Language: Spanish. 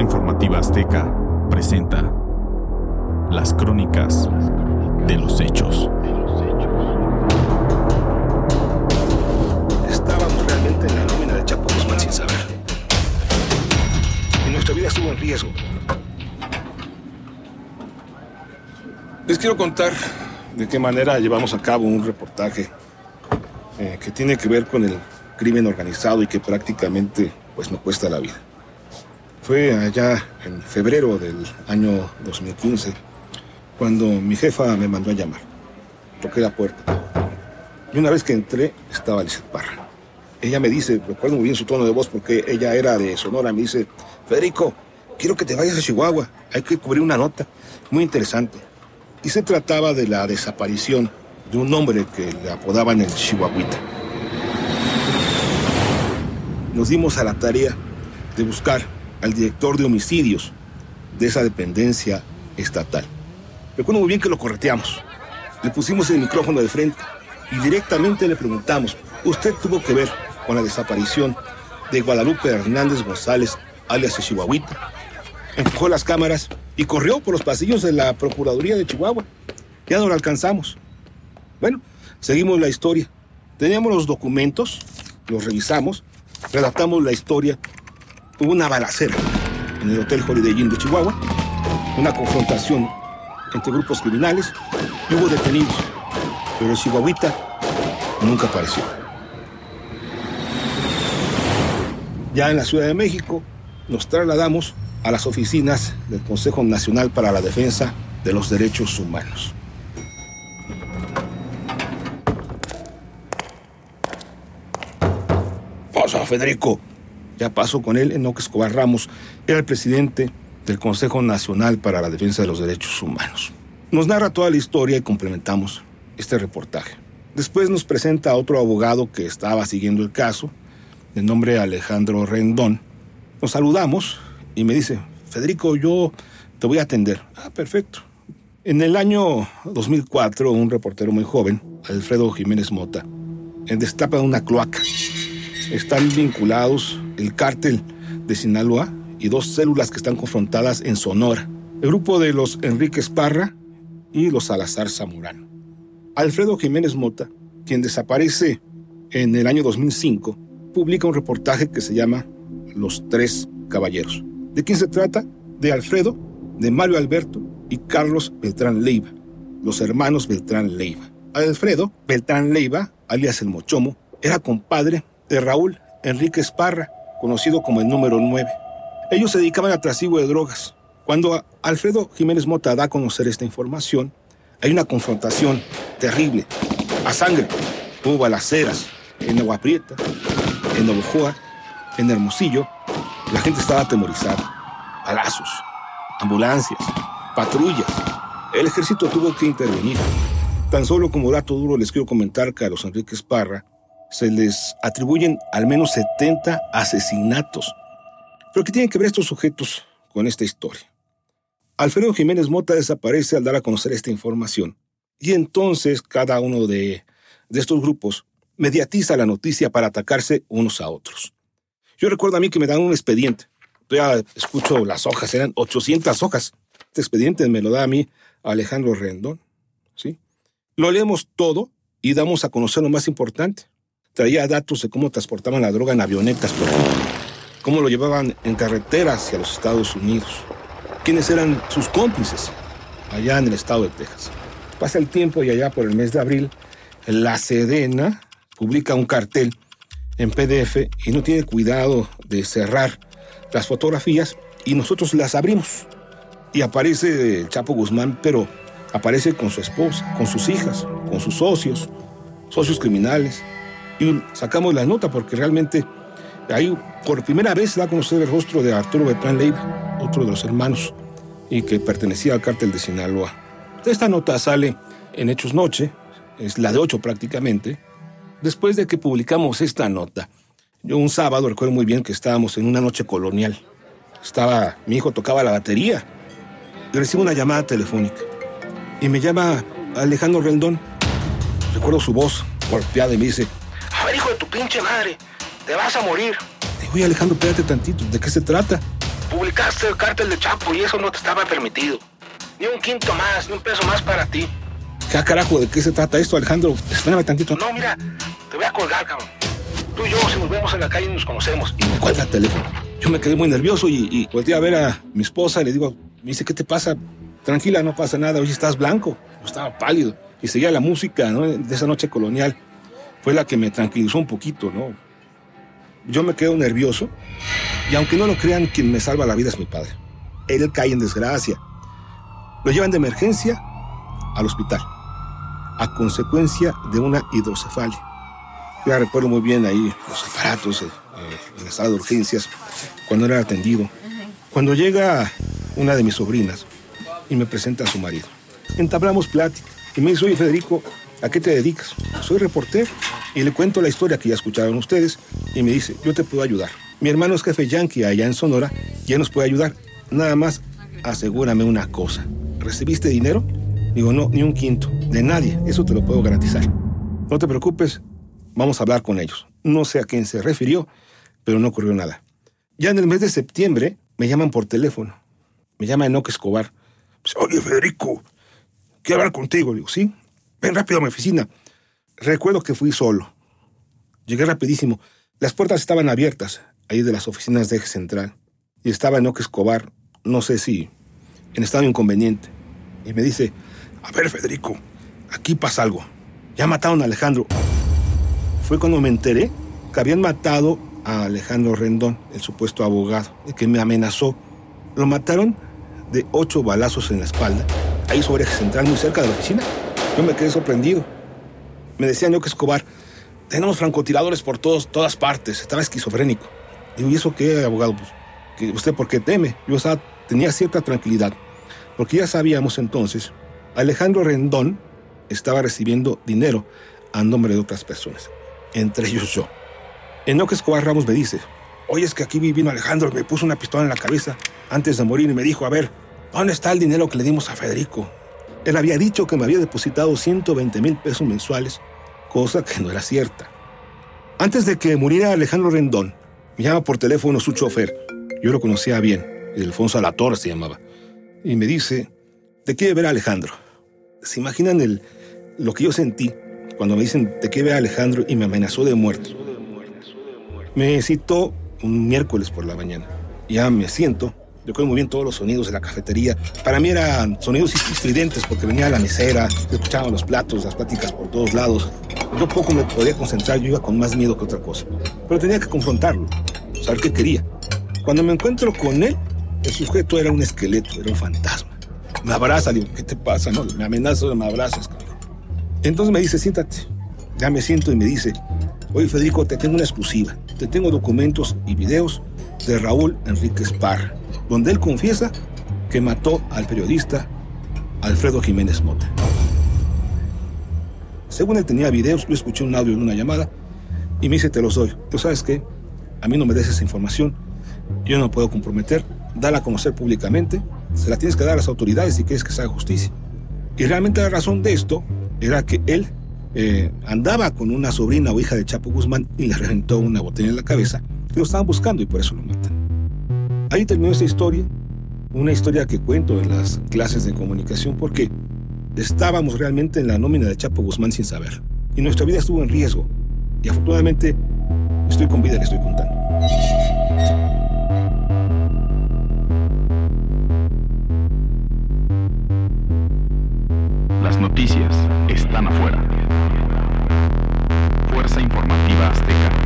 Informativa Azteca presenta las crónicas de los hechos. Estábamos realmente en la nómina de Chapo Guzmán sin saber. Y nuestra vida estuvo en riesgo. Les quiero contar de qué manera llevamos a cabo un reportaje eh, que tiene que ver con el crimen organizado y que prácticamente pues me cuesta la vida. Fue allá en febrero del año 2015 cuando mi jefa me mandó a llamar. Toqué la puerta. Y una vez que entré estaba Lizeth Parra. Ella me dice, recuerdo muy bien su tono de voz porque ella era de Sonora, me dice, Federico, quiero que te vayas a Chihuahua, hay que cubrir una nota muy interesante. Y se trataba de la desaparición de un hombre que le apodaban el Chihuahuita. Nos dimos a la tarea de buscar al director de homicidios de esa dependencia estatal. Recuerdo muy bien que lo correteamos. Le pusimos el micrófono de frente y directamente le preguntamos, ¿usted tuvo que ver con la desaparición de Guadalupe Hernández González, alias Chihuahuita? Empujó las cámaras y corrió por los pasillos de la Procuraduría de Chihuahua. Ya no lo alcanzamos. Bueno, seguimos la historia. Teníamos los documentos, los revisamos, redactamos la historia hubo una balacera en el Hotel Holiday Inn de Chihuahua, una confrontación entre grupos criminales y hubo detenidos, pero el chihuahuita nunca apareció. Ya en la Ciudad de México nos trasladamos a las oficinas del Consejo Nacional para la Defensa de los Derechos Humanos. Pasa, Federico. Ya pasó con él, Enoque Escobar Ramos era el presidente del Consejo Nacional para la Defensa de los Derechos Humanos. Nos narra toda la historia y complementamos este reportaje. Después nos presenta a otro abogado que estaba siguiendo el caso, de nombre Alejandro Rendón. Nos saludamos y me dice, Federico, yo te voy a atender. Ah, perfecto. En el año 2004, un reportero muy joven, Alfredo Jiménez Mota, destapa una cloaca. Están vinculados el cártel de Sinaloa y dos células que están confrontadas en Sonora. El grupo de los Enrique Esparra y los Salazar Zamorano. Alfredo Jiménez Mota, quien desaparece en el año 2005, publica un reportaje que se llama Los Tres Caballeros. ¿De quién se trata? De Alfredo, de Mario Alberto y Carlos Beltrán Leiva, los hermanos Beltrán Leiva. Alfredo Beltrán Leiva, alias el Mochomo, era compadre de Raúl Enrique Esparra, conocido como el número 9. Ellos se dedicaban al trasiego de drogas. Cuando Alfredo Jiménez Mota da a conocer esta información, hay una confrontación terrible, a sangre. Hubo balaceras en Agua Prieta, en Navojoa, en Hermosillo. La gente estaba atemorizada. Palazos, ambulancias, patrullas. El ejército tuvo que intervenir. Tan solo como dato duro les quiero comentar que a los Enrique Esparra se les atribuyen al menos 70 asesinatos. Pero ¿qué tienen que ver estos sujetos con esta historia? Alfredo Jiménez Mota desaparece al dar a conocer esta información. Y entonces cada uno de, estos grupos mediatiza la noticia para atacarse unos a otros. Yo recuerdo a mí que me dan un expediente. Ya escucho las hojas, eran 800 hojas. Este expediente me lo da a mí Alejandro Rendón. ¿sí? Lo leemos todo y damos a conocer lo más importante. Traía datos de cómo transportaban la droga en avionetas, por. Cómo lo llevaban en carretera hacia los Estados Unidos. Quiénes eran sus cómplices allá en el estado de Texas. Pasa el tiempo y allá por el mes de abril, la Sedena publica un cartel en PDF y no tiene cuidado de cerrar las fotografías y nosotros las abrimos. Y aparece el Chapo Guzmán, pero aparece con su esposa, con sus hijas, con sus socios, socios criminales. Y sacamos la nota porque realmente ahí por primera vez da a conocer el rostro de Arturo Beltrán Leiva, otro de los hermanos, y que pertenecía al cártel de Sinaloa. Esta nota sale en Hechos Noche, es la de 8 prácticamente, después de que publicamos esta nota. Yo un sábado recuerdo muy bien que estábamos en una noche colonial. Estaba, mi hijo tocaba la batería y recibo una llamada telefónica. Y me llama Alejandro Rendón. Recuerdo su voz golpeada y me dice, tu pinche madre, te vas a morir. Oye Alejandro, espérate tantito, ¿de qué se trata? publicaste el cártel de Chapo y eso no te estaba permitido. Ni un quinto más, ni un peso más para ti. ¿Qué carajo? ¿De qué se trata esto, Alejandro? Espérame tantito. No, mira, te voy a colgar, cabrón. Tú y yo, si nos vemos en la calle, nos conocemos. Y me cuelga el teléfono. Yo me quedé muy nervioso y, y volteé a ver a mi esposa y le digo, me dice, ¿qué te pasa? Tranquila, no pasa nada. Oye, estás blanco. Yo estaba pálido. Y seguía la música ¿no? de esa noche colonial. Fue la que me tranquilizó un poquito, ¿no? Yo me quedo nervioso y aunque no lo crean, quien me salva la vida es mi padre. Él cae en desgracia. Lo llevan de emergencia al hospital a consecuencia de una hidrocefalia. Ya recuerdo muy bien ahí los aparatos eh, en la sala de urgencias cuando era atendido. Cuando llega una de mis sobrinas y me presenta a su marido. Entablamos plática y me dice, oye Federico, ¿a qué te dedicas? Soy reportero y le cuento la historia que ya escucharon ustedes y me dice, yo te puedo ayudar. Mi hermano es jefe yankee allá en Sonora, ya nos puede ayudar. Nada más asegúrame una cosa. ¿Recibiste dinero? Digo, no, ni un quinto. De nadie. Eso te lo puedo garantizar. No te preocupes, vamos a hablar con ellos. No sé a quién se refirió, pero no ocurrió nada. Ya en el mes de septiembre me llaman por teléfono. Me llama Enoch Escobar. Oye, Federico, quiero hablar contigo. Digo, sí, ven rápido a mi oficina. Recuerdo que fui solo. Llegué rapidísimo. Las puertas estaban abiertas, ahí de las oficinas de Eje Central. Y estaba Enoch Escobar, no sé si en estado inconveniente. Y me dice, a ver, Federico, aquí pasa algo. Ya mataron a Alejandro. Fue cuando me enteré que habían matado a Alejandro Rendón, el supuesto abogado, el que me amenazó. Lo mataron de ocho balazos en la espalda, ahí sobre Eje Central, muy cerca de la oficina. Yo me quedé sorprendido. Me decían yo que Escobar, tenemos francotiradores por todos, todas partes, estaba esquizofrénico. Digo, ¿y eso qué, abogado? Pues, ¿que ¿Usted por qué teme? Yo estaba, tenía cierta tranquilidad, porque ya sabíamos entonces, Alejandro Rendón estaba recibiendo dinero a nombre de otras personas, entre ellos yo. Enoque Escobar Ramos me dice, oye, es que aquí vino Alejandro, me puso una pistola en la cabeza antes de morir y me dijo, a ver, ¿dónde está el dinero que le dimos a Federico? Él había dicho que me había depositado 120 mil pesos mensuales, cosa que no era cierta. Antes de que muriera Alejandro Rendón, me llama por teléfono su chofer. Yo lo conocía bien, Alfonso Alator se llamaba. Y me dice, te quiere ver a Alejandro. ¿Se imaginan el, lo que yo sentí cuando me dicen, te quiere ver a Alejandro y me amenazó de muerte? Me citó un miércoles por la mañana. Ya me siento, recuerdo muy bien todos los sonidos de la cafetería. Para mí eran sonidos estridentes porque venía la mesera, escuchaba los platos, las pláticas por todos lados. Yo poco me podía concentrar, yo iba con más miedo que otra cosa. Pero tenía que confrontarlo, saber qué quería. Cuando me encuentro con él, el sujeto era un esqueleto, era un fantasma. Me abraza, digo, ¿qué te pasa? No, me amenaza, me abrazas. Entonces me dice, siéntate. Ya me siento y me dice, oye Federico, te tengo una exclusiva. Te tengo documentos y videos de Raúl Enríquez Parra, donde él confiesa que mató al periodista Alfredo Jiménez Mota. Según él tenía videos, yo escuché un audio en una llamada y me dice, te los doy. ¿Tú sabes qué? A mí no me des esa información. Yo no puedo comprometer. Dala a conocer públicamente. Se la tienes que dar a las autoridades si quieres que se haga justicia. Y realmente la razón de esto era que él eh, andaba con una sobrina o hija de Chapo Guzmán y le reventó una botella en la cabeza. Y lo estaban buscando y por eso lo matan. Ahí terminó esta historia. Una historia que cuento en las clases de comunicación porque estábamos realmente en la nómina de Chapo Guzmán sin saber. Y nuestra vida estuvo en riesgo. Y afortunadamente estoy con vida le estoy contando. Las noticias están afuera. Fuerza Informativa Azteca.